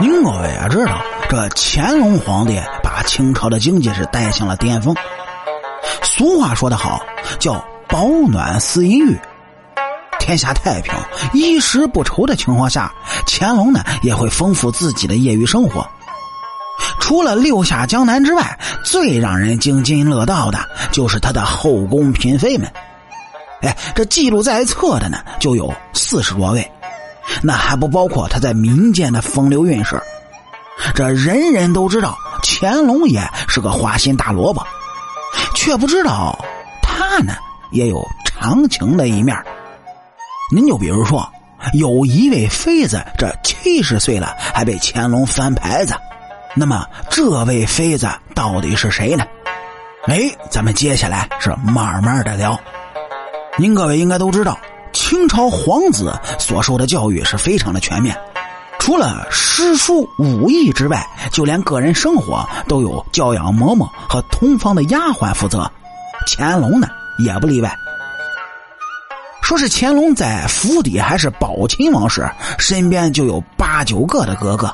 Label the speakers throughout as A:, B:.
A: 您各位也知道，这乾隆皇帝把清朝的经济是带向了巅峰。俗话说得好，叫“保暖思淫欲”，天下太平、衣食不愁的情况下，乾隆呢也会丰富自己的业余生活。除了六下江南之外，最让人津津乐道的就是他的后宫嫔妃们。哎，这记录在册的呢，就有四十多位。那还不包括他在民间的风流韵事，这人人都知道乾隆爷是个花心大萝卜，却不知道他呢也有长情的一面。您就比如说，有一位妃子，这七十岁了还被乾隆翻牌子，那么这位妃子到底是谁呢？哎，咱们接下来是慢慢的聊。您各位应该都知道。清朝皇子所受的教育是非常的全面，除了诗书武艺之外，就连个人生活都有教养嬷嬷和通房的丫鬟负责。乾隆呢也不例外。说是乾隆在府邸还是宝亲王时，身边就有八九个的格格。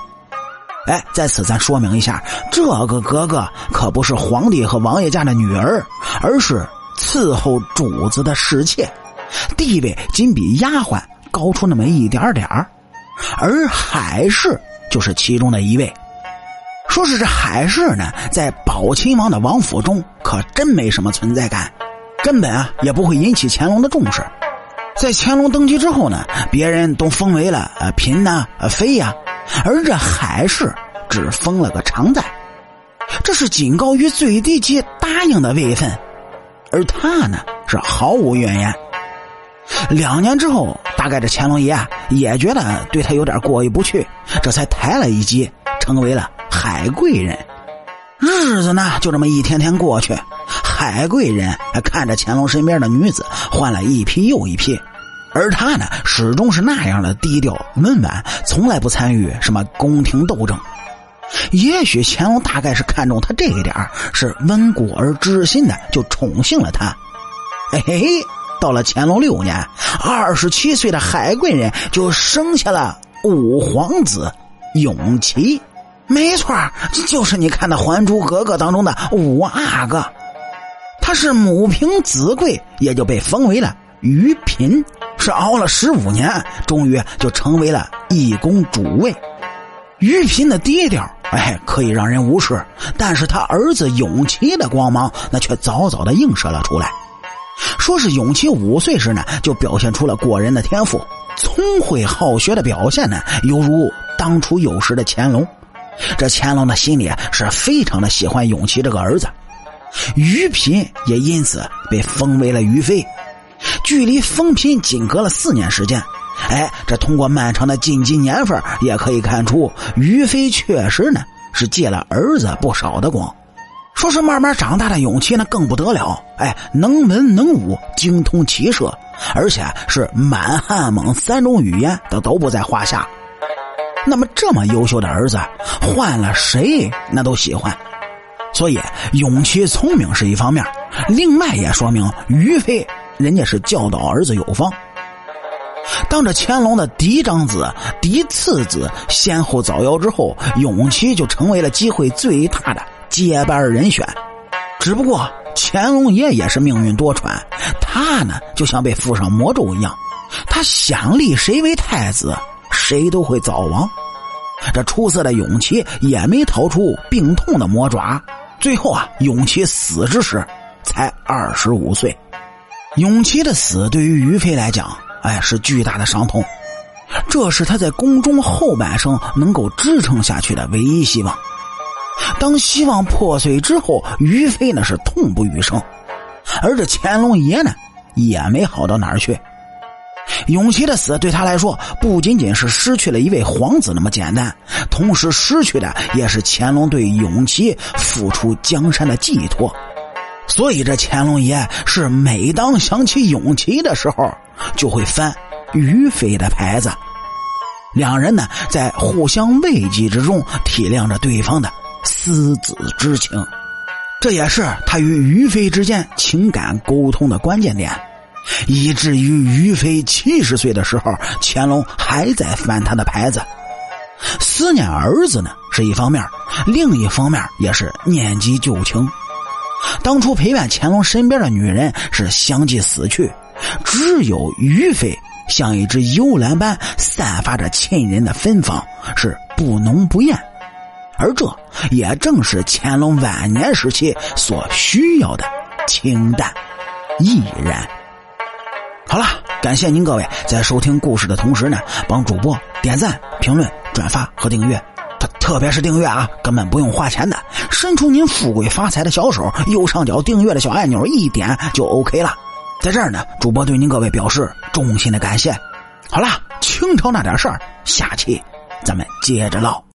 A: 哎，在此咱说明一下，这个格格可不是皇帝和王爷家的女儿，而是伺候主子的侍妾。地位仅比丫鬟高出那么一点点儿，而海氏就是其中的一位。说是这海氏呢，在宝亲王的王府中可真没什么存在感，根本啊也不会引起乾隆的重视。在乾隆登基之后呢，别人都封为了呃嫔呐、妃呀，而这海氏只封了个常在，这是仅高于最低级答应的位分，而他呢是毫无怨言。两年之后，大概这乾隆爷也觉得对他有点过意不去，这才抬了一级，成为了海贵人。日子呢，就这么一天天过去，海贵人还看着乾隆身边的女子换了一批又一批，而他呢，始终是那样的低调温婉，从来不参与什么宫廷斗争。也许乾隆大概是看中他这一点是温故而知新的，就宠幸了他。哎嘿。到了乾隆六年，二十七岁的海贵人就生下了五皇子永琪。没错，这就是你看的《还珠格格》当中的五阿哥。他是母凭子贵，也就被封为了余嫔。是熬了十五年，终于就成为了一宫主位。余嫔的低调，哎，可以让人无视；但是他儿子永琪的光芒，那却早早的映射了出来。说是永琪五岁时呢，就表现出了过人的天赋，聪慧好学的表现呢，犹如当初有时的乾隆。这乾隆的心里是非常的喜欢永琪这个儿子，于嫔也因此被封为了于妃。距离封嫔仅隔了四年时间，哎，这通过漫长的晋级年份也可以看出，于妃确实呢是借了儿子不少的光。说是慢慢长大的永琪那，更不得了，哎，能文能武，精通骑射，而且是满汉蒙三种语言都都不在话下。那么这么优秀的儿子，换了谁那都喜欢。所以永琪聪明是一方面，另外也说明于妃人家是教导儿子有方。当着乾隆的嫡长子、嫡次子先后早夭之后，永琪就成为了机会最大的。接班人选，只不过乾隆爷也是命运多舛，他呢就像被附上魔咒一样，他想立谁为太子，谁都会早亡。这出色的永琪也没逃出病痛的魔爪，最后啊，永琪死之时才二十五岁。永琪的死对于于妃来讲，哎，是巨大的伤痛，这是他在宫中后半生能够支撑下去的唯一希望。当希望破碎之后，于飞呢是痛不欲生，而这乾隆爷呢也没好到哪儿去。永琪的死对他来说不仅仅是失去了一位皇子那么简单，同时失去的也是乾隆对永琪付出江山的寄托。所以这乾隆爷是每当想起永琪的时候，就会翻于飞的牌子。两人呢在互相慰藉之中体谅着对方的。私子之情，这也是他与于妃之间情感沟通的关键点，以至于于妃七十岁的时候，乾隆还在翻他的牌子。思念儿子呢是一方面，另一方面也是念及旧情。当初陪伴乾隆身边的女人是相继死去，只有于妃像一只幽兰般散发着沁人的芬芳，是不浓不艳。而这也正是乾隆晚年时期所需要的清淡亦然。好了，感谢您各位在收听故事的同时呢，帮主播点赞、评论、转发和订阅。特特别是订阅啊，根本不用花钱的，伸出您富贵发财的小手，右上角订阅的小按钮一点就 OK 了。在这儿呢，主播对您各位表示衷心的感谢。好了，清朝那点事儿，下期咱们接着唠。